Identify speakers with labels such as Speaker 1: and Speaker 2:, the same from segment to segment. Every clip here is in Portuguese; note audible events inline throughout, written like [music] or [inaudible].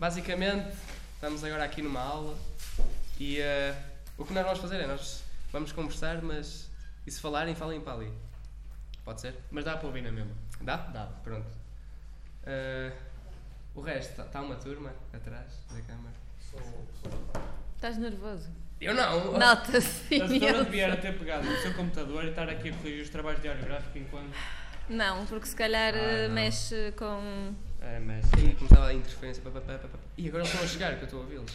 Speaker 1: Basicamente estamos agora aqui numa aula e eh, o que nós vamos fazer é nós vamos conversar, mas e se falarem, falem para ali. Pode ser?
Speaker 2: Mas dá para ouvir na mesma.
Speaker 1: Dá? Dá. Pronto. Eh, o resto, está uma turma atrás da câmara.
Speaker 3: Estás nervoso?
Speaker 1: Eu não!
Speaker 3: Nota-se.
Speaker 2: A senhora devia ter pegado no seu computador e estar aqui a corrigir os trabalhos de orográfico enquanto.
Speaker 3: Não, porque se calhar
Speaker 2: Ah,
Speaker 3: eh,
Speaker 2: não.
Speaker 3: mexe com.
Speaker 2: É, mas.
Speaker 1: E começava a interferência. pá, pá, pá, pá, pá. E agora eles estão a chegar, que eu estou a ouvi-los.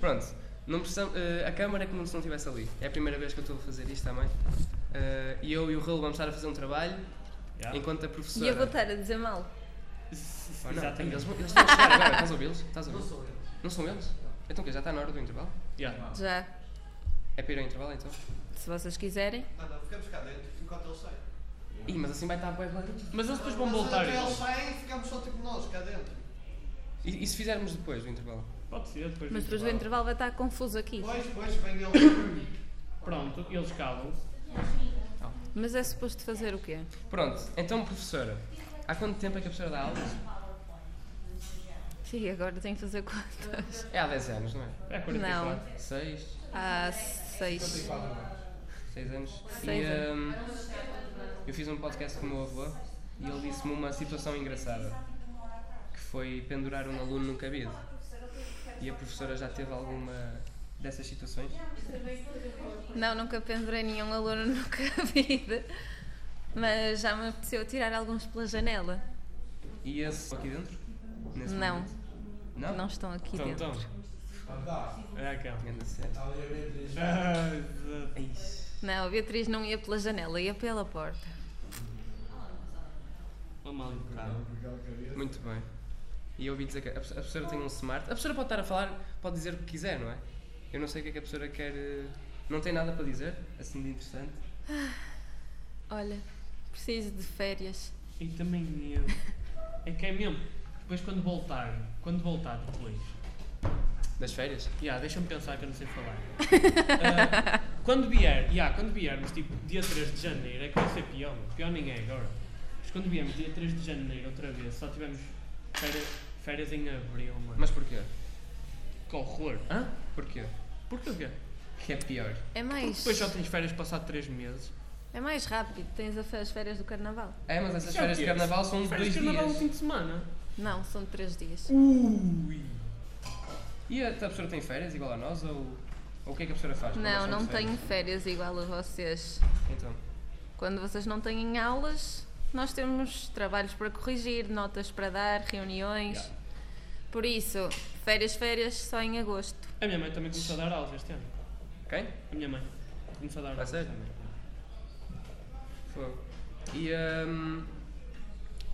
Speaker 1: Pronto, não precisamos, eh, a câmara é como se não estivesse ali. É a primeira vez que eu estou a fazer isto também. Eh, e eu e o Raul vamos estar a fazer um trabalho
Speaker 2: Yeah.
Speaker 1: enquanto a
Speaker 3: E
Speaker 1: professora.
Speaker 3: eu vou estar a dizer mal.
Speaker 1: Oh, não,
Speaker 2: Exatamente.
Speaker 1: Eles, eles estão a chegar agora, estás a ouvi-los? Estás a ouvir? Não são eles. Não são eles? Então o quê? Já está na hora do intervalo?
Speaker 2: Yeah.
Speaker 3: Já.
Speaker 1: É para ir ao intervalo então?
Speaker 3: Se vocês quiserem.
Speaker 4: Não, não, ficamos cá dentro enquanto eles saem.
Speaker 1: Ih, mas assim vai estar bem barulho.
Speaker 2: Mas eles depois vão
Speaker 4: Mas
Speaker 2: voltar.
Speaker 4: até eles saem ficamos só tipo nós cá dentro.
Speaker 1: E, e se fizermos depois do intervalo?
Speaker 2: Pode ser, depois.
Speaker 3: Mas depois do intervalo vai estar confuso aqui.
Speaker 4: Depois, depois vem eles.
Speaker 2: Pronto, eles calam-se.
Speaker 3: Mas é suposto fazer o quê?
Speaker 1: Pronto, então professora, há quanto tempo é que a professora dá aulas?
Speaker 3: Sim, agora tenho que fazer contas.
Speaker 1: É há 10 anos, não é?
Speaker 2: É 44.
Speaker 3: Não.
Speaker 1: 6,
Speaker 3: Há seis.
Speaker 1: 6 anos.
Speaker 3: Seis
Speaker 1: e
Speaker 3: anos.
Speaker 1: hum, eu fiz um podcast com o meu avô e ele disse-me uma situação engraçada que foi pendurar um aluno num cabide. E a professora já teve alguma dessas situações?
Speaker 3: Não, nunca pendurei nenhum aluno [laughs] no cabide. Mas já me apeteceu tirar alguns pela janela.
Speaker 1: E esse aqui dentro? Nesse
Speaker 3: Não.
Speaker 1: momento? Não?
Speaker 3: Não estão aqui
Speaker 2: Então,
Speaker 3: dentro.
Speaker 2: então. [laughs] É aquela.
Speaker 1: Grande sério.
Speaker 2: Ah.
Speaker 3: Não, a Beatriz não ia pela janela, ia pela porta.
Speaker 2: Uma mal educada.
Speaker 1: Muito bem. E eu ouvi dizer que a profe- a professora tem um smart. A professora pode estar a falar, pode dizer o que quiser, não é? Eu não sei o que é que a professora quer. eh, Não tem nada para dizer, assim de interessante.
Speaker 3: Olha, preciso de férias.
Speaker 2: E também eu. É que é mesmo. Depois quando voltar, quando voltar depois.
Speaker 1: Das férias?
Speaker 2: Yeah, deixa-me pensar que eu não sei falar. [laughs] Ah, quando vier, yeah, quando viermos tipo dia 3 de janeiro, é que vai ser pior, pior nem é agora. Mas quando viermos dia 3 de janeiro outra vez, só tivemos férias, férias em abril, mano.
Speaker 1: Mas porquê?
Speaker 2: que horror.
Speaker 1: Hã? Porquê?
Speaker 2: Porquê o quê?
Speaker 1: Que é pior.
Speaker 3: É mais.
Speaker 2: Depois só tens férias passado 3 meses.
Speaker 3: É mais rápido, tens as férias do carnaval.
Speaker 1: É, mas essas
Speaker 2: é
Speaker 1: férias de carnaval são de
Speaker 2: Férias
Speaker 1: dois
Speaker 2: de carnaval no
Speaker 1: dias.
Speaker 2: fim de semana.
Speaker 3: Não, são de três dias.
Speaker 2: Ui.
Speaker 1: E a, a professora tem férias igual a nós ou, ou o que é que a professora faz?
Speaker 3: Não, não tenho
Speaker 1: férias?
Speaker 3: férias igual a vocês.
Speaker 1: Então.
Speaker 3: Quando vocês não têm aulas, nós temos trabalhos para corrigir, notas para dar, reuniões.
Speaker 2: Yeah.
Speaker 3: Por isso, férias, férias só em agosto.
Speaker 2: A minha mãe também começou a dar aulas este ano.
Speaker 1: Quem?
Speaker 2: A minha mãe começou a dar
Speaker 1: A
Speaker 2: aulas.
Speaker 1: sério?
Speaker 2: também.
Speaker 1: Fogo. E hum,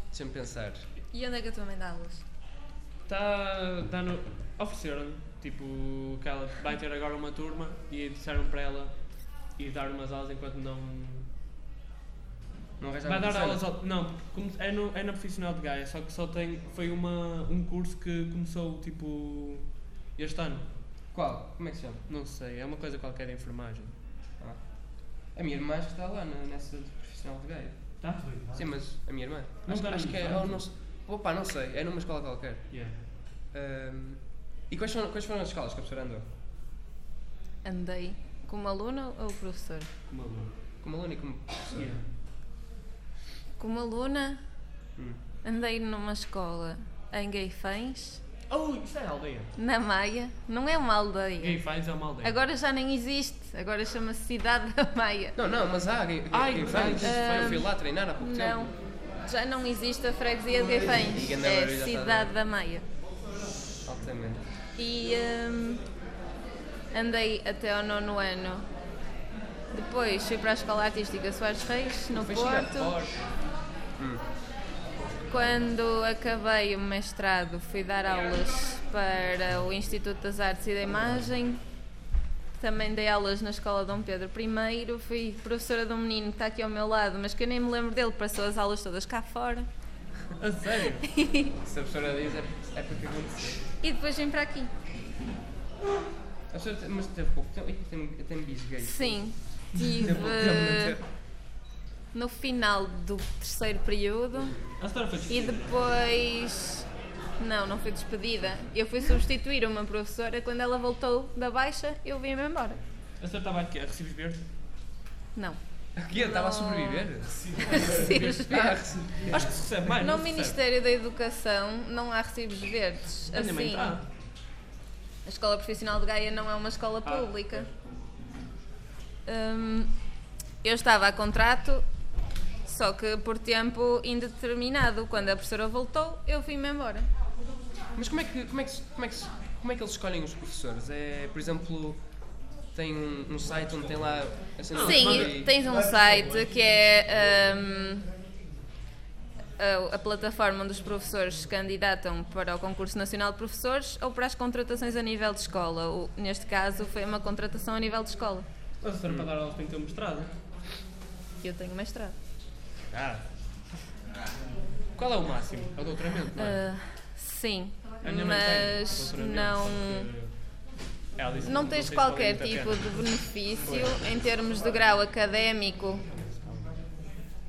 Speaker 1: Deixa-me pensar.
Speaker 3: E onde é que a tua mãe dá aulas?
Speaker 2: Está dando. Ofereceram tipo que ela vai ter agora uma turma e disseram para ela ir dar umas aulas enquanto não.
Speaker 1: Não
Speaker 2: Vai dar aulas ao, Não, como é, no, é na profissional de Gaia, só que só tem. Foi uma, um curso que começou tipo. este ano.
Speaker 1: Qual? Como é que se chama?
Speaker 2: Não sei, é uma coisa qualquer de enfermagem.
Speaker 1: Ah. A minha irmã está lá na, nessa de profissional de Gaia.
Speaker 2: Tá?
Speaker 1: Sim, mas a minha irmã.
Speaker 2: Não
Speaker 1: acho,
Speaker 2: está
Speaker 1: acho que é. não, sei- opa, não sei. É numa escola qualquer.
Speaker 2: Yeah.
Speaker 1: Hum, e quais foram, quais foram as escolas que a professora andou?
Speaker 3: Andei como aluna ou professor?
Speaker 2: Como aluno.
Speaker 1: Como aluna e como professora?
Speaker 2: Yeah.
Speaker 3: Como aluna,
Speaker 1: Hum.
Speaker 3: andei numa escola em Gaifães,
Speaker 2: Oh, isto é aldeia.
Speaker 3: na Maia. Não é uma aldeia.
Speaker 2: Faz é uma aldeia.
Speaker 3: Agora já nem existe. Agora chama-se Cidade da Maia.
Speaker 1: Não, não, mas há.
Speaker 2: Verdade.
Speaker 1: faz? Eu fui lá treinar há pouco
Speaker 3: Não,
Speaker 1: tempo.
Speaker 3: Já não existe a freguesia de
Speaker 1: não,
Speaker 3: É Cidade da Maia.
Speaker 1: Altamente.
Speaker 3: E hum, andei até ao nono ano. Depois fui para a Escola Artística Soares Reis, no Porto.
Speaker 1: forte.
Speaker 3: Quando acabei o mestrado, fui dar aulas para o Instituto das Artes e da Imagem. Também dei aulas na Escola Dom Pedro I. Fui professora de um menino que está aqui ao meu lado, mas que eu nem me lembro dele, passou as aulas todas cá fora.
Speaker 2: A sério? [laughs]
Speaker 1: Se a professora diz, é, é porque aconteceu.
Speaker 3: E depois vim para aqui.
Speaker 1: Mas teve pouco tempo. Tem bis gay.
Speaker 3: Sim, tive no final do terceiro período
Speaker 2: A senhora foi
Speaker 3: e depois. Não, não fui despedida. Eu fui substituir uma professora. Quando ela voltou da baixa, eu vim-me embora.
Speaker 2: A senhora estava aqui a recibos verdes?
Speaker 3: Não.
Speaker 1: Aqui estava a sobreviver?
Speaker 3: Recibos [laughs]
Speaker 1: Ah,
Speaker 3: verdes.
Speaker 1: recebi-
Speaker 2: Acho que se recebe mais.
Speaker 3: No
Speaker 2: não?
Speaker 3: Ministério da Educação não há recibos verdes. Assim,
Speaker 2: está.
Speaker 3: a Escola Profissional de Gaia não é uma escola
Speaker 2: Ah,
Speaker 3: pública. Hum, eu estava a contrato, só que por tempo indeterminado. Quando a professora voltou, eu vim-me embora.
Speaker 1: Mas como é, que, como, é que, como, é que, como é que eles escolhem os professores? É, por exemplo, tem um, um site onde tem lá a cena do
Speaker 3: Sim,
Speaker 1: e-
Speaker 3: tens um site que é hum, a, a plataforma onde os professores se candidatam para o concurso nacional de professores ou para as contratações a nível de escola. O- neste caso foi uma contratação a nível de escola.
Speaker 2: Mas a senhora para dar aulas tem que ter um mestrado.
Speaker 3: Eu tenho mestrado.
Speaker 2: Ah. Qual é o máximo? É o doutoramento, não é?
Speaker 3: Ah, sim, Mas não. Não tens qualquer tipo de [laughs] benefício em termos de grau académico.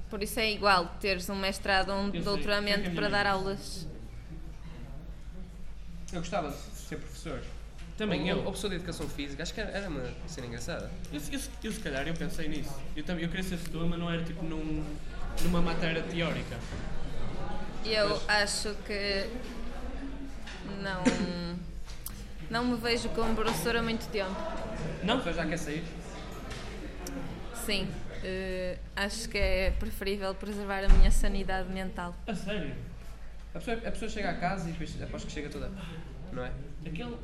Speaker 3: Por isso é igual teres um mestrado ou um doutoramento para dar aulas.
Speaker 1: Eu gostava de ser professor.
Speaker 2: Também eu.
Speaker 1: Ou professor de educação física, acho que era, uma cena engraçada.
Speaker 2: Eu, eu, eu, se calhar eu pensei nisso. Eu, também, eu queria ser setor, mas não era tipo num, numa matéria teórica.
Speaker 3: Eu acho que não, não me vejo como professora há muito tempo.
Speaker 2: Não?
Speaker 1: A pessoa já quer sair?
Speaker 3: Sim, eh, acho que é preferível preservar a minha sanidade mental.
Speaker 2: A sério?
Speaker 1: A pessoa, a pessoa chega a casa e depois aposto que chega toda. Não é?
Speaker 2: Aquele.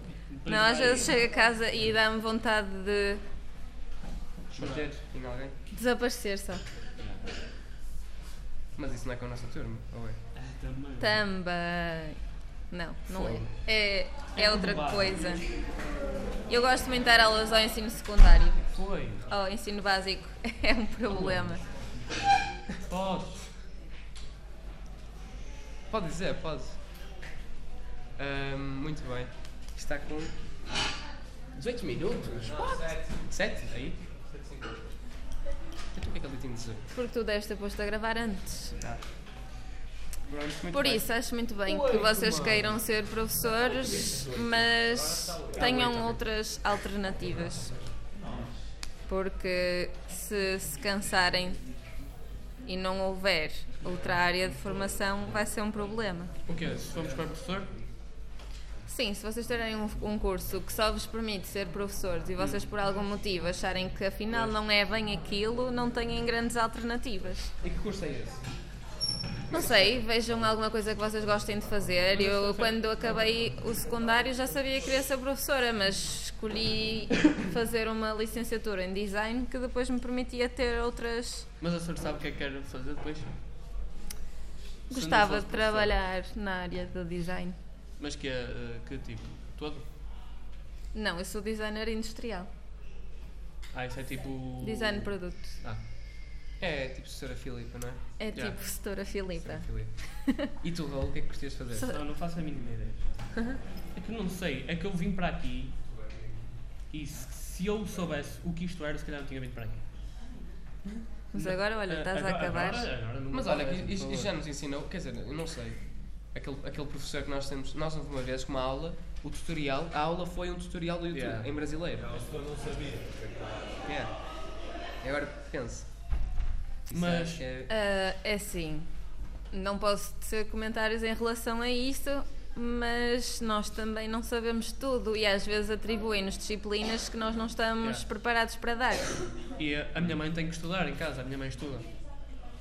Speaker 3: Não, às vezes chego a casa e dá-me vontade de
Speaker 1: Bater em alguém.
Speaker 3: desaparecer só.
Speaker 1: Mas isso não é com a nossa turma, ou é?
Speaker 2: Ah, também.
Speaker 3: Também. Não, não
Speaker 1: Fogo.
Speaker 3: é. É, é outra coisa. Eu gosto muito de dar aulas ao ensino secundário.
Speaker 2: Foi.
Speaker 3: Ao ensino básico [laughs] é um problema.
Speaker 2: Podes.
Speaker 1: Pode dizer, pode. Ahm, muito bem. Está com 18 minutos? What? 7? Aí? Então o que é que ele tinha de dizer?
Speaker 3: Porque tu deves ter posto a gravar antes.
Speaker 1: Muito
Speaker 3: Por
Speaker 1: bem.
Speaker 3: isso, acho muito bem que vocês queiram ser professores, mas tenham outras alternativas. Porque se se cansarem e não houver outra área de formação, vai ser um problema.
Speaker 2: O quê? Se formos para professor?
Speaker 3: Sim, se vocês terem um, um curso que só vos permite ser professores e vocês por algum motivo acharem que afinal não é bem aquilo, não têm grandes alternativas.
Speaker 1: E que curso é esse?
Speaker 3: Não sei, vejam alguma coisa que vocês gostem de fazer. Eu, quando acabei o secundário, já sabia que queria ser professora, mas escolhi [coughs] fazer uma licenciatura em design que depois me permitia ter outras.
Speaker 2: Mas a senhora sabe o que é que quer fazer depois?
Speaker 3: Gostava de trabalhar na área do design.
Speaker 2: Mas que, é, que tipo? Todo?
Speaker 3: Não, eu sou designer industrial.
Speaker 2: Ah, isso é tipo.
Speaker 3: Design de produtos.
Speaker 2: Ah,
Speaker 1: É tipo Sra. Filipa, não é?
Speaker 3: É
Speaker 2: Yeah.
Speaker 3: tipo setora Filipa.
Speaker 1: Sra. Filipa. e tu, Raul, o que é que gostias de fazer?
Speaker 2: Não, não faço a mínima ideia. É que não sei, é que eu vim para aqui e se, se eu soubesse o que isto era, se calhar não tinha vindo para aqui.
Speaker 3: Mas agora, olha, estás a
Speaker 2: agora-
Speaker 3: acabar.
Speaker 2: agora- agora
Speaker 1: Mas olha, isto, isto já nos ensinou, quer dizer, eu não sei. Aquele, aquele professor que nós temos, nós houve uma vez com uma aula, o tutorial, a aula foi um tutorial do YouTube,
Speaker 2: Yeah.
Speaker 1: em brasileiro. eu não sabia. Yeah. E agora pense.
Speaker 2: Mas-
Speaker 1: que é-
Speaker 3: assim, não posso tecer comentários em relação a isso, mas nós também não sabemos tudo e às vezes atribuem-nos disciplinas que nós não estamos
Speaker 2: Yeah.
Speaker 3: preparados para dar.
Speaker 2: E a, a minha mãe tem que estudar em casa, a minha mãe estuda.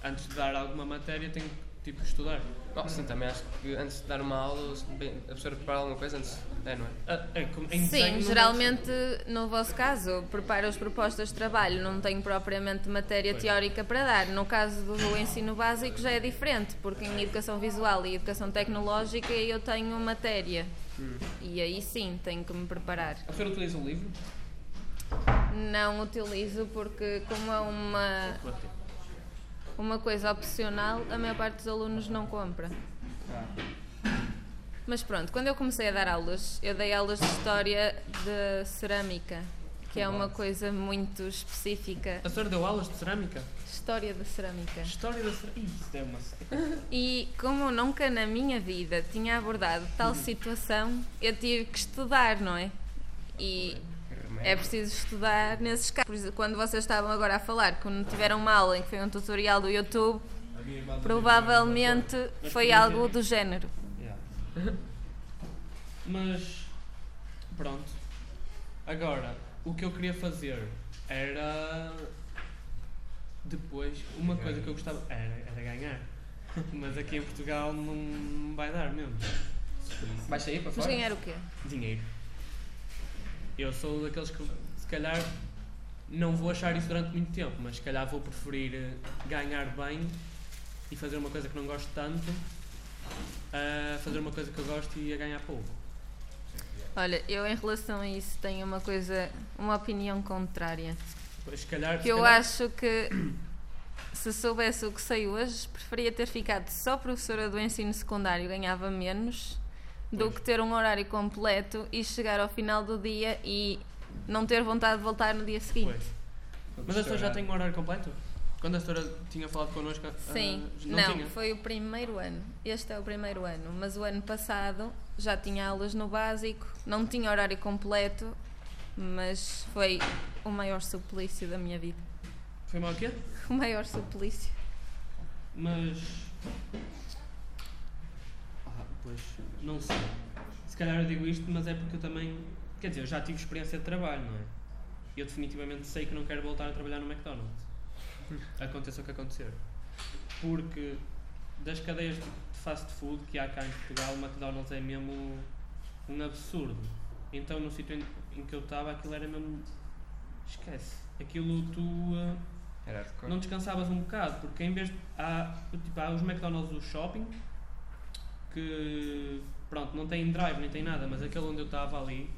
Speaker 2: Antes de dar alguma matéria tem que tipo, estudar.
Speaker 1: Oh, sim, também acho que antes de dar uma aula, a professora prepara alguma coisa antes. É, não é?
Speaker 2: Ah, é, como em desenho
Speaker 3: Sim,
Speaker 2: não
Speaker 3: geralmente no vosso caso preparo as propostas de trabalho, não tenho propriamente matéria
Speaker 2: Pois.
Speaker 3: teórica para dar. No caso do ensino básico já é diferente, porque em educação visual e educação tecnológica eu tenho matéria. E aí sim tenho que me preparar.
Speaker 2: A professora utiliza o livro?
Speaker 3: Não utilizo porque como é uma, uma coisa opcional, a maior parte dos alunos não compra. Mas pronto, quando eu comecei a dar aulas, eu dei aulas de história de cerâmica, que é uma coisa muito específica.
Speaker 2: A professora deu aulas de cerâmica?
Speaker 3: História da cerâmica.
Speaker 2: História da cerâmica. Isso é uma. [laughs]
Speaker 3: E como eu nunca na minha vida tinha abordado tal situação, eu tive que estudar, não é? E é preciso estudar nesses casos. Por exemplo, Quando vocês estavam agora a falar que não tiveram uma aula em que foi um tutorial do YouTube, provavelmente foi algo do género.
Speaker 2: Yeah. Mas pronto. Agora, o que eu queria fazer era depois uma coisa que eu gostava era, era ganhar. [laughs] Mas aqui em Portugal não vai dar mesmo.
Speaker 1: Vai sair para
Speaker 3: Mas
Speaker 1: fora?
Speaker 3: ganhar o quê?
Speaker 2: Dinheiro. Eu sou daqueles que se calhar não vou achar isso durante muito tempo, mas se calhar vou preferir eh, ganhar bem e fazer uma coisa que não gosto tanto a fazer uma coisa que eu gosto e a ganhar pouco.
Speaker 3: Olha, eu em relação a isso tenho uma coisa, uma opinião contrária.
Speaker 2: Pois, se calhar,
Speaker 3: Que eu
Speaker 2: calhar-
Speaker 3: acho que se soubesse o que sei hoje, preferia ter ficado só professora do ensino secundário, ganhava menos, do que ter um horário completo e chegar ao final do dia e não ter vontade de voltar no dia seguinte.
Speaker 2: Pois. Mas a senhora já tem um horário completo? Quando a senhora tinha falado connosco, ah,
Speaker 3: Sim,
Speaker 2: não,
Speaker 3: não,
Speaker 2: tinha?
Speaker 3: foi o primeiro ano. Este é o primeiro ano, mas o ano passado já tinha aulas no básico, não tinha horário completo, mas foi o maior suplício da minha vida.
Speaker 2: Foi mal o quê? [laughs]
Speaker 3: O maior suplício.
Speaker 2: Mas. Pois, não sei. Se calhar eu digo isto, mas é porque eu também. Quer dizer, eu já tive experiência de trabalho, não é? Eu definitivamente sei que não quero voltar a trabalhar no McDonald's. Aconteça o que acontecer. Porque das cadeias de fast food que há cá em Portugal, o McDonald's é mesmo um absurdo. Então no sítio em, que eu estava aquilo era mesmo. Esquece. Aquilo tu.
Speaker 1: hardcore.
Speaker 2: não descansavas um bocado, porque em vez de. Há, tipo, há os McDonald's do shopping que pronto, não tem drive nem tem nada, mas aquele onde eu estava ali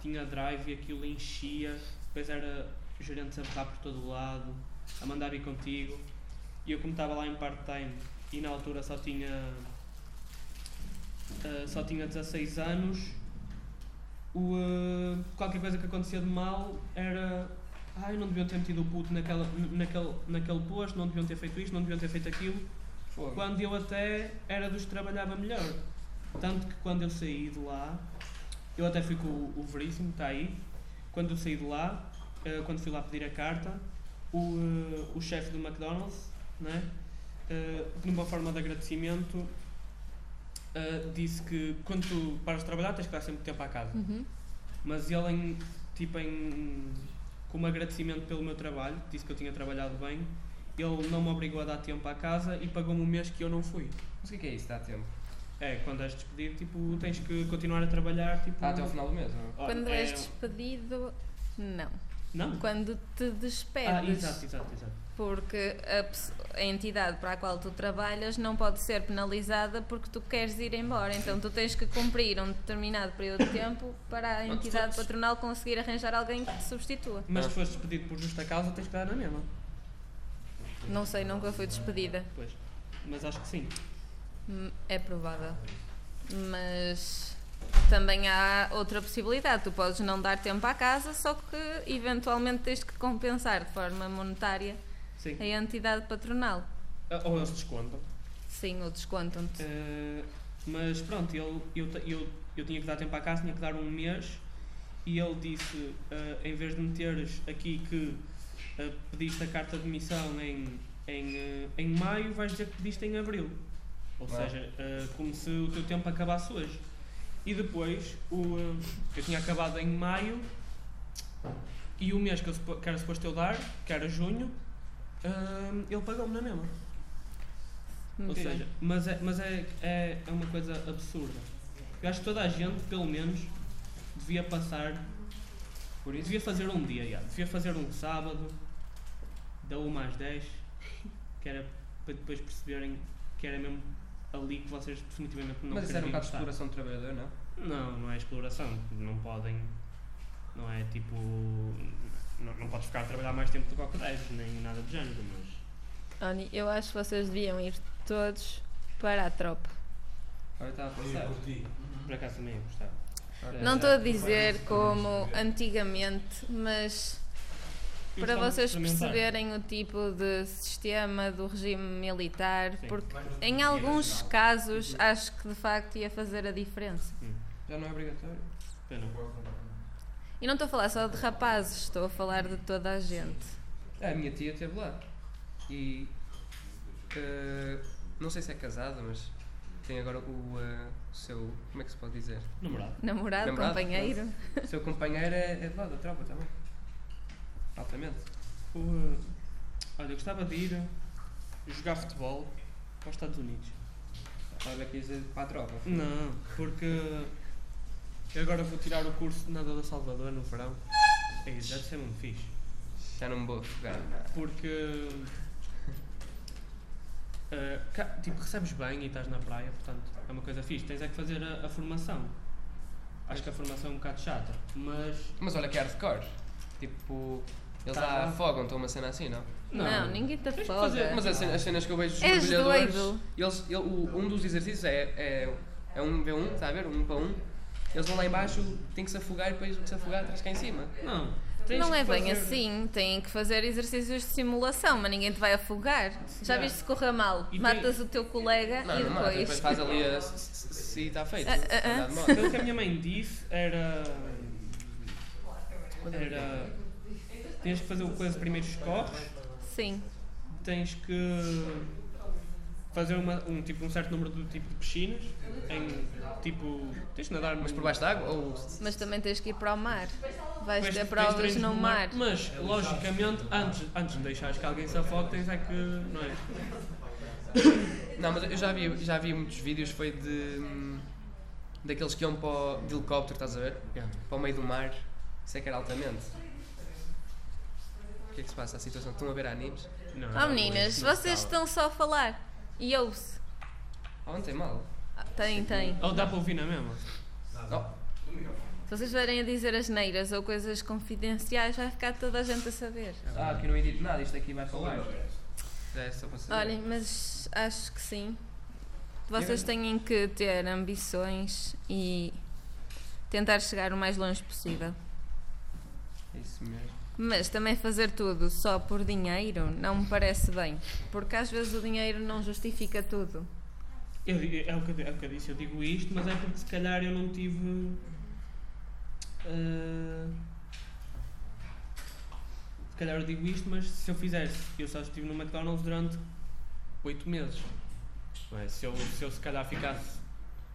Speaker 2: tinha drive e aquilo enchia, depois era gerentes a berrar por todo o lado, a mandar ir contigo. E eu como estava lá em part-time e na altura só tinha ah, só tinha 16 anos, o, ah, qualquer coisa que acontecia de mal era ai não deviam ter metido o puto naquela, naquele, naquele posto, não deviam ter feito isto, não deviam ter feito aquilo,
Speaker 1: Fogo.
Speaker 2: quando eu até era dos que trabalhava melhor. Tanto que quando eu saí de lá, eu até fui com o, o Veríssimo, está aí, quando eu saí de lá, eh, quando fui lá pedir a carta, o, eh, o chefe do McDonald's, né, eh, numa forma de agradecimento, disse que quando tu paras de trabalhar tens que dar sempre tempo à casa.
Speaker 3: Uhum.
Speaker 2: Mas ele, em, tipo, em, como agradecimento pelo meu trabalho, disse que eu tinha trabalhado bem, ele não me obrigou a dar tempo à casa e pagou-me um mês que eu não fui.
Speaker 1: Mas o que é é isso? Dá tempo?
Speaker 2: É, quando és despedido, tipo, tens que continuar a trabalhar, tipo...
Speaker 1: Ah, até ao final do mês, não?
Speaker 2: Olha,
Speaker 3: Quando
Speaker 2: é-
Speaker 3: és despedido, não.
Speaker 2: Não?
Speaker 3: Quando te despedes.
Speaker 2: Ah, exato, exato, exato.
Speaker 3: Porque a, a entidade para a qual tu trabalhas não pode ser penalizada porque tu queres ir embora. Então tu tens que cumprir um determinado período de tempo para a [coughs] entidade patronal conseguir arranjar alguém que te substitua.
Speaker 2: Mas
Speaker 1: Ah.
Speaker 2: se fores despedido por justa causa, tens que dar na mesma.
Speaker 3: Não sei, nunca fui despedida.
Speaker 2: Pois. Mas acho que sim.
Speaker 3: Hum, É provável. Mas também há outra possibilidade. Tu podes não dar tempo à casa, só que eventualmente tens que compensar de forma monetária
Speaker 2: Sim.
Speaker 3: a entidade patronal.
Speaker 2: Ah, Ou eles descontam.
Speaker 3: Sim, ou descontam-te.
Speaker 2: Eh, mas pronto, ele, eu, eu, eu tinha que dar tempo à casa, tinha que dar um mês e ele disse, eh, em vez de meteres aqui que eh, pediste a carta de demissão em, em, eh, em maio, vais dizer que pediste em abril. Ou seja, eh, como se o teu tempo acabasse hoje. E depois, o, eh, eu tinha acabado em maio e o mês que, eu, que era suposto eu dar, que era junho, ele pagou-me na mesma. Ou seja, mas, é, mas é, é, é uma coisa absurda. Eu acho que toda a gente, pelo menos, devia passar.
Speaker 1: Por isso,
Speaker 2: Devia fazer um dia, já. devia fazer um sábado, da 1 às 10, que era para depois perceberem que era mesmo ali que vocês definitivamente não
Speaker 1: mas isso era um
Speaker 2: queriam
Speaker 1: bocado de exploração do trabalhador, não?
Speaker 2: Não, não é exploração. Não podem. Não é tipo. Não, não podes ficar a trabalhar mais tempo do que o que deves, nem nada do género, mas.
Speaker 3: Olha, eu acho que vocês deviam ir todos para a tropa.
Speaker 1: Agora estava a pensar.
Speaker 2: Por acaso também ia gostar.
Speaker 1: Ora,
Speaker 3: Não estou a dizer como antigamente, mas
Speaker 2: Eu
Speaker 3: para vocês perceberem o tipo de sistema do regime militar,
Speaker 2: Sim.
Speaker 3: porque em alguns casos acho que de facto ia fazer a diferença.
Speaker 1: Já não é obrigatório.
Speaker 2: Pena.
Speaker 3: E não estou a falar só de rapazes, estou a falar de toda a gente.
Speaker 1: A minha tia esteve lá. E. eh, não sei se é casada, mas tem agora o eh, seu. Como é que se pode dizer?
Speaker 2: Namorado.
Speaker 3: Namorado,
Speaker 1: Namorado,
Speaker 3: companheiro.
Speaker 1: O seu companheiro é, é de lá da tropa também. Altamente.
Speaker 2: O, uh, olha, eu gostava de ir jogar futebol para os Estados Unidos.
Speaker 1: Olha aqui dizer para a tropa.
Speaker 2: Não, porque eu agora vou tirar o curso de nada da Salvador no verão. É isso, deve ser muito fixe.
Speaker 1: Já não me vou afogar.
Speaker 2: Porque. uh, cá- tipo, recebes bem e estás na praia, portanto é uma coisa fixe. Tens é que fazer a, a formação. Acho que a formação é um bocado chata, mas.
Speaker 1: Mas olha que hardcore. Tipo, eles
Speaker 2: Tá
Speaker 1: lá
Speaker 2: lá.
Speaker 1: afogam-te uma cena assim, não?
Speaker 3: Não, ninguém te
Speaker 2: Tens que
Speaker 3: afoga.
Speaker 2: fazer-
Speaker 1: Mas as cenas, as cenas que eu vejo dos
Speaker 3: És
Speaker 1: mergulhadores,
Speaker 3: doido.
Speaker 1: eles, ele- o- um dos exercícios é, é, é um V1, está a ver? Um para um. Eles vão lá embaixo, têm que se afogar e depois de se afogar estás cá em cima.
Speaker 2: Não. tens
Speaker 3: Não
Speaker 2: que
Speaker 3: é bem
Speaker 2: fazer-
Speaker 3: assim, têm que fazer exercícios de simulação, mas ninguém te vai afogar. Já
Speaker 2: Yeah.
Speaker 3: viste se correr mal?
Speaker 2: E tem-
Speaker 3: Matas o teu colega
Speaker 1: Não,
Speaker 3: e
Speaker 1: não mata,
Speaker 3: depois.
Speaker 1: depois faz ali a. [laughs] se- se se está feito.
Speaker 3: Ah, ah, ah.
Speaker 1: andar de moto.
Speaker 2: Pelo que a minha mãe disse, era. Era. Tens que fazer o coisa primeiro escorres,
Speaker 3: Sim.
Speaker 2: tens que fazer uma, um, tipo, um certo número de tipo de piscinas, em tipo. Tens de nadar
Speaker 1: Mas por baixo da água? Ou.
Speaker 3: Mas também tens que ir para o mar. Vais
Speaker 2: Depois
Speaker 3: ter provas no mar.
Speaker 2: Mas, logicamente, antes, antes de deixares que alguém se afogue, tens é que. Não é?
Speaker 1: Não, mas eu já vi, já vi muitos vídeos, foi de. hum, daqueles que iam para o, de helicóptero, estás a ver? Para o meio do mar. Isso é que era altamente. O que é que se passa? A situação? Estão a ver animes?
Speaker 2: Não,
Speaker 3: Oh meninas,
Speaker 2: não
Speaker 3: vocês
Speaker 2: estava.
Speaker 3: estão só a falar. E ouve-se.
Speaker 1: Ah, não tem mal.
Speaker 3: Ah, Tem, tem.
Speaker 2: Ou dá para ouvir na mesma?
Speaker 1: Oh,
Speaker 3: Se vocês verem a dizer as neiras ou coisas confidenciais, vai ficar toda a gente a saber.
Speaker 1: ah, aqui não edito nada, isto aqui vai. Já é só para saber.
Speaker 3: Olhem, mas acho que sim. Vocês têm que ter ambições e tentar chegar o mais longe possível.
Speaker 1: É isso mesmo.
Speaker 3: Mas também fazer tudo só por dinheiro não me parece bem. Porque às vezes o dinheiro não justifica tudo.
Speaker 2: Eu, é, o que, é o que eu disse, eu digo isto, mas é porque se calhar eu não tive. ah, se calhar eu digo isto, mas se eu fizesse, eu só estive no McDonald's durante 8 meses. É? se, eu, se eu se calhar ficasse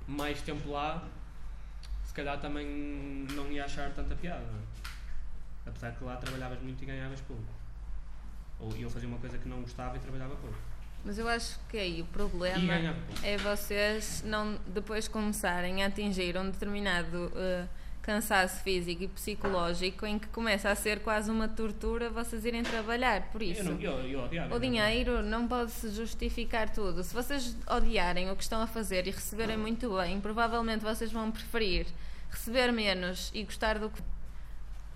Speaker 2: mais tempo lá, se calhar também não ia achar tanta piada. É? Apesar que lá trabalhavas muito e ganhavas pouco. Ou eu fazia uma coisa que não gostava e trabalhava pouco.
Speaker 3: Mas eu acho que aí o problema é vocês não depois começarem a atingir um determinado eh, cansaço físico e psicológico em que começa a ser quase uma tortura vocês irem trabalhar. Por isso,
Speaker 2: Eu, não, eu, eu odiava.
Speaker 3: o dinheiro não pode se justificar tudo. Se vocês odiarem o que estão a fazer e receberem muito bem, provavelmente vocês vão preferir receber menos e gostar do que.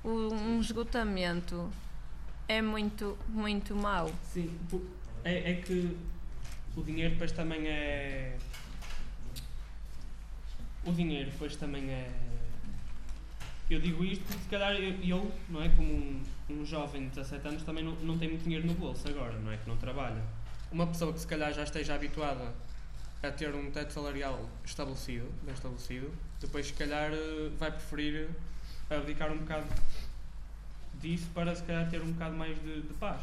Speaker 3: Um esgotamento é muito, muito mau.
Speaker 2: Sim, é, é que o dinheiro depois também é. O dinheiro depois também é. Eu digo isto porque se calhar eu, eu, não é? Como um, um jovem de 17 anos também não, não tem muito dinheiro no bolso agora, não é? Que não trabalha. Uma pessoa que se calhar já esteja habituada a ter um teto salarial estabelecido, bem estabelecido, depois se calhar eh, vai preferir abdicar um bocado disso para se calhar ter um bocado mais de, de paz.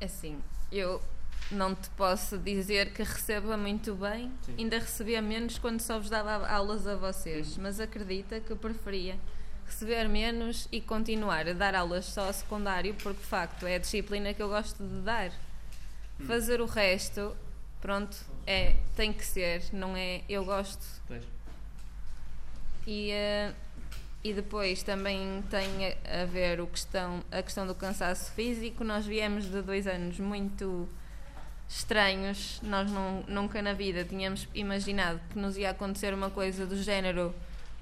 Speaker 3: Assim, eu não te posso dizer que receba muito bem,
Speaker 2: Sim.
Speaker 3: ainda recebia menos quando só vos dava aulas a vocês, mas acredita que eu preferia receber menos e continuar a dar aulas só a secundário, porque de facto é a disciplina que eu gosto de dar. Fazer o resto, pronto, é, tem que ser, não é eu gosto.
Speaker 2: Pois.
Speaker 3: E, eh, e depois também tem a ver o questão, a questão do cansaço físico. Nós viemos de dois anos muito estranhos. Nós não, nunca na vida tínhamos imaginado que nos ia acontecer uma coisa do género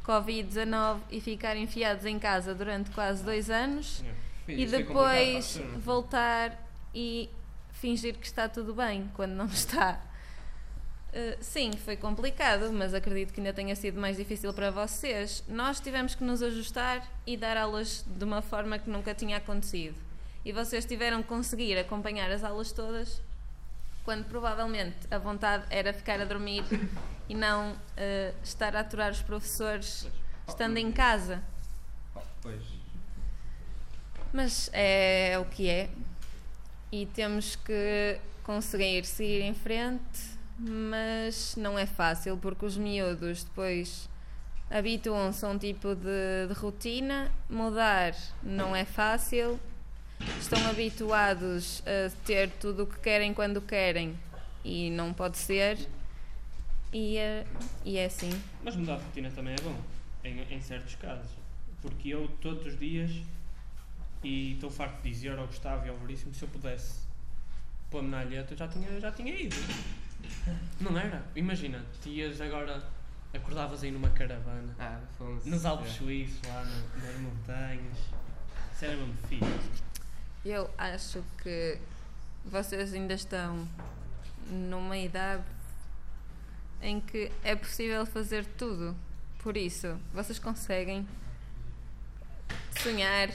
Speaker 3: Covid-19 e ficar enfiados em casa durante quase dois anos e
Speaker 1: para a
Speaker 3: depois voltar e fingir que está tudo bem quando não [laughs] está. Uh, sim, foi complicado, mas acredito que ainda tenha sido mais difícil para vocês. Nós tivemos que nos ajustar e dar aulas de uma forma que nunca tinha acontecido. E vocês tiveram que conseguir acompanhar as aulas todas quando provavelmente a vontade era ficar a dormir e não uh, estar a aturar os professores estando em casa.
Speaker 1: Pois.
Speaker 3: Mas é o que é. E temos que conseguir seguir em frente, mas não é fácil porque os miúdos depois habituam-se a um tipo de, de rotina. Mudar não é fácil. Estão habituados a ter tudo o que querem quando querem e não pode ser. E, é- e é assim.
Speaker 2: Mas mudar de rotina também é bom, em, em certos casos. Porque eu, todos os dias, e estou farto de dizer ao Gustavo e ao Veríssimo, se eu pudesse pôr-me na alheta, eu já tinha, já tinha ido. Não era? Imagina, tias agora, acordavas aí numa caravana,
Speaker 1: Ah, fomos.
Speaker 2: nos Alpes
Speaker 1: é.
Speaker 2: Suíços, lá na- nas montanhas. Isso era mesmo fixe.
Speaker 3: Eu acho que vocês ainda estão numa idade em que é possível fazer tudo. Por isso, vocês conseguem sonhar,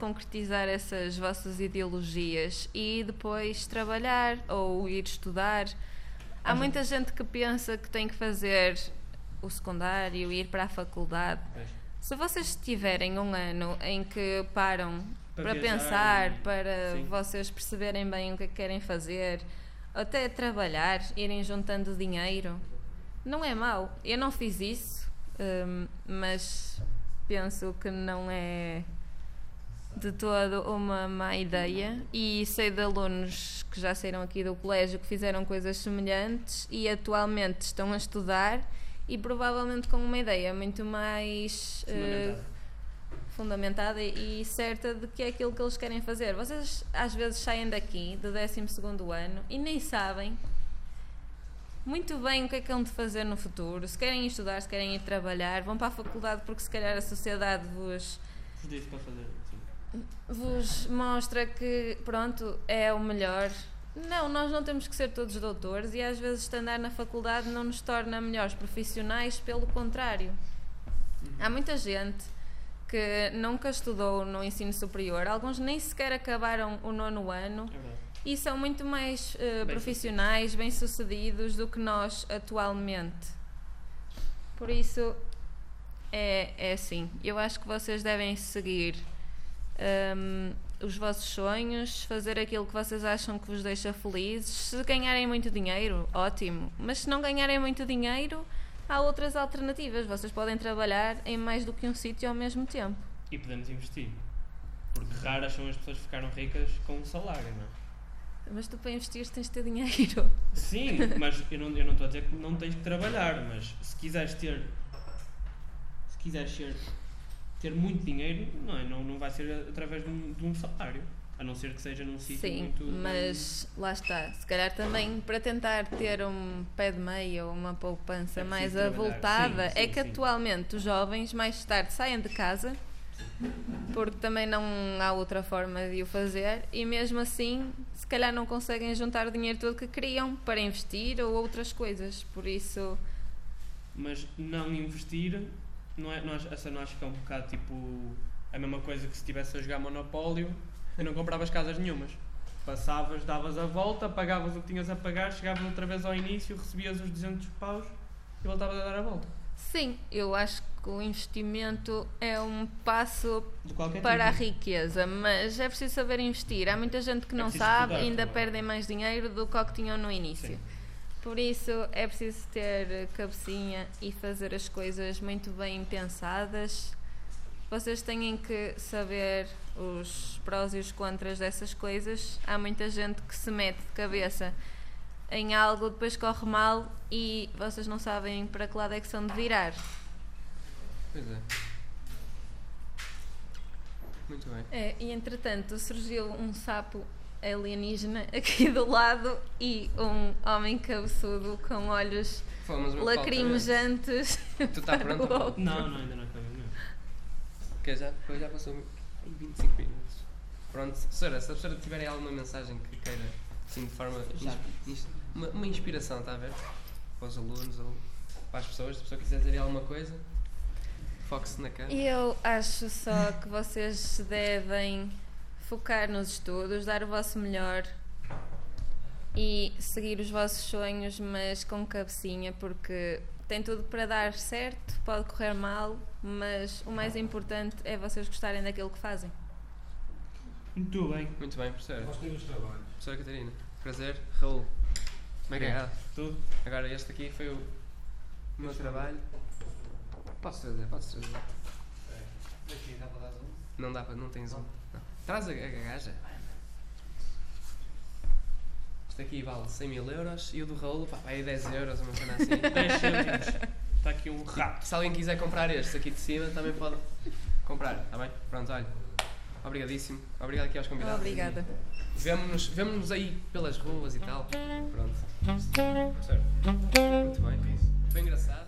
Speaker 3: concretizar essas vossas ideologias e depois trabalhar ou ir estudar. Há muita gente que pensa que tem que fazer o secundário, ir para a faculdade. Se vocês tiverem um ano em que param
Speaker 2: Para
Speaker 3: para, pensar, para
Speaker 2: sim.
Speaker 3: vocês perceberem bem o que é que querem fazer, até trabalhar, irem juntando dinheiro, não é mau. Eu não fiz isso, hum, mas penso que não é de todo uma má ideia e sei de alunos que já saíram aqui do colégio que fizeram coisas semelhantes e atualmente estão a estudar e provavelmente com uma ideia muito mais eh,
Speaker 2: Fundamentada.
Speaker 3: fundamentada e certa de que é aquilo que eles querem fazer. Vocês às vezes saem daqui do 12 ano e nem sabem muito bem o que é que hão de fazer no futuro. Se querem estudar, se querem ir trabalhar, vão para a faculdade porque se calhar a sociedade vos
Speaker 2: Vos disse para fazer.
Speaker 3: Vos mostra que pronto é o melhor. Não, nós não temos que ser todos doutores e às vezes andar na faculdade não nos torna melhores profissionais, pelo contrário. Há muita gente que nunca estudou no ensino superior, alguns nem sequer acabaram o nono ano
Speaker 2: É
Speaker 3: e são muito mais eh,
Speaker 2: Bem
Speaker 3: profissionais, bem-sucedidos do que nós atualmente. Por isso, é, é assim. Eu acho que vocês devem seguir hum, os vossos sonhos, fazer aquilo que vocês acham que vos deixa felizes. Se ganharem muito dinheiro, ótimo. Mas se não ganharem muito dinheiro, há outras alternativas. Vocês podem trabalhar em mais do que um sítio ao mesmo tempo.
Speaker 2: E podemos investir. Porque raras são as pessoas que ficaram ricas com um salário, não é?
Speaker 3: Mas tu para investir tens de ter dinheiro.
Speaker 2: Sim, [laughs] mas eu não eu não estou a dizer que não tens que trabalhar, mas se quiseres ter. Se quiseres ser, ter muito dinheiro, não, é? não, não vai ser através de um, de um salário. A não ser que seja num sítio
Speaker 3: Sim,
Speaker 2: muito.
Speaker 3: mas lá está. Se calhar também para tentar ter um pé de meia ou uma poupança
Speaker 2: É
Speaker 3: mais avultada,
Speaker 2: Sim,
Speaker 3: é
Speaker 2: sim,
Speaker 3: que
Speaker 2: sim.
Speaker 3: atualmente os jovens mais tarde saem de casa porque também não há outra forma de o fazer e mesmo assim se calhar não conseguem juntar o dinheiro todo que queriam para investir ou outras coisas. Por isso,
Speaker 2: Mas não investir, não é, não acho, essa não acho que é um bocado tipo. a mesma coisa que se estivesse a jogar Monopólio e não compravas casas nenhumas. Passavas, davas a volta, pagavas o que tinhas a pagar, chegavas outra vez ao início, recebias os 200 paus e voltavas a dar a volta.
Speaker 3: sim, eu acho que o investimento é um passo para a
Speaker 2: tipo.
Speaker 3: riqueza, mas é preciso saber investir. Há muita gente que
Speaker 2: É
Speaker 3: não sabe e ainda
Speaker 2: também.
Speaker 3: perdem mais dinheiro do que o que tinham no início.
Speaker 2: Sim.
Speaker 3: Por isso é preciso ter cabecinha e fazer as coisas muito bem pensadas. Vocês têm que saber os prós e os contras dessas coisas, há muita gente que se mete de cabeça em algo, depois corre mal e vocês não sabem para que lado é que são de virar.
Speaker 1: Pois é. Muito bem.
Speaker 3: É, e entretanto surgiu um sapo alienígena aqui do lado e um homem cabeçudo com olhos lacrimejantes.
Speaker 1: Tu tá
Speaker 3: para
Speaker 1: pronto,
Speaker 3: o
Speaker 1: Paulo?
Speaker 3: outro.
Speaker 2: Não, não, ainda não acabei mesmo.
Speaker 1: Que já, depois já passou em 25 minutos. Pronto, Sora, se a professora tiver alguma mensagem que queira, assim, de forma. Uma, uma inspiração, está a ver? Para os alunos ou para as pessoas, se a pessoa quiser dizer alguma coisa, foque-se na.
Speaker 3: E eu acho só que vocês devem focar nos estudos, dar o vosso melhor e seguir os vossos sonhos, mas com cabecinha, porque tem tudo para dar certo, pode correr mal, mas o mais importante é vocês gostarem daquilo que fazem.
Speaker 2: Muito bem.
Speaker 1: Muito bem, professora.
Speaker 5: Gostei dos trabalhos.
Speaker 1: Professora Catarina, prazer. Raul, como é que é?
Speaker 2: Tudo.
Speaker 1: Agora este aqui foi o meu trabalho. Posso trazer, posso trazer.
Speaker 5: Aqui dá para dar zoom?
Speaker 1: Não dá para, não tem zoom. Traz a, a gaja. Este aqui vale 100 mil euros e o do Raul, pá, vai 10 euros, uma cena assim. [laughs]
Speaker 2: 10 cêntimos. Está aqui um rato.
Speaker 1: Se alguém quiser comprar este aqui de cima, também pode comprar, está bem? Pronto, olha. Obrigadíssimo. Obrigado aqui aos convidados.
Speaker 3: Obrigada.
Speaker 1: Vemo-nos vemo aí pelas ruas e tal. Pronto. Muito bem. Foi engraçado.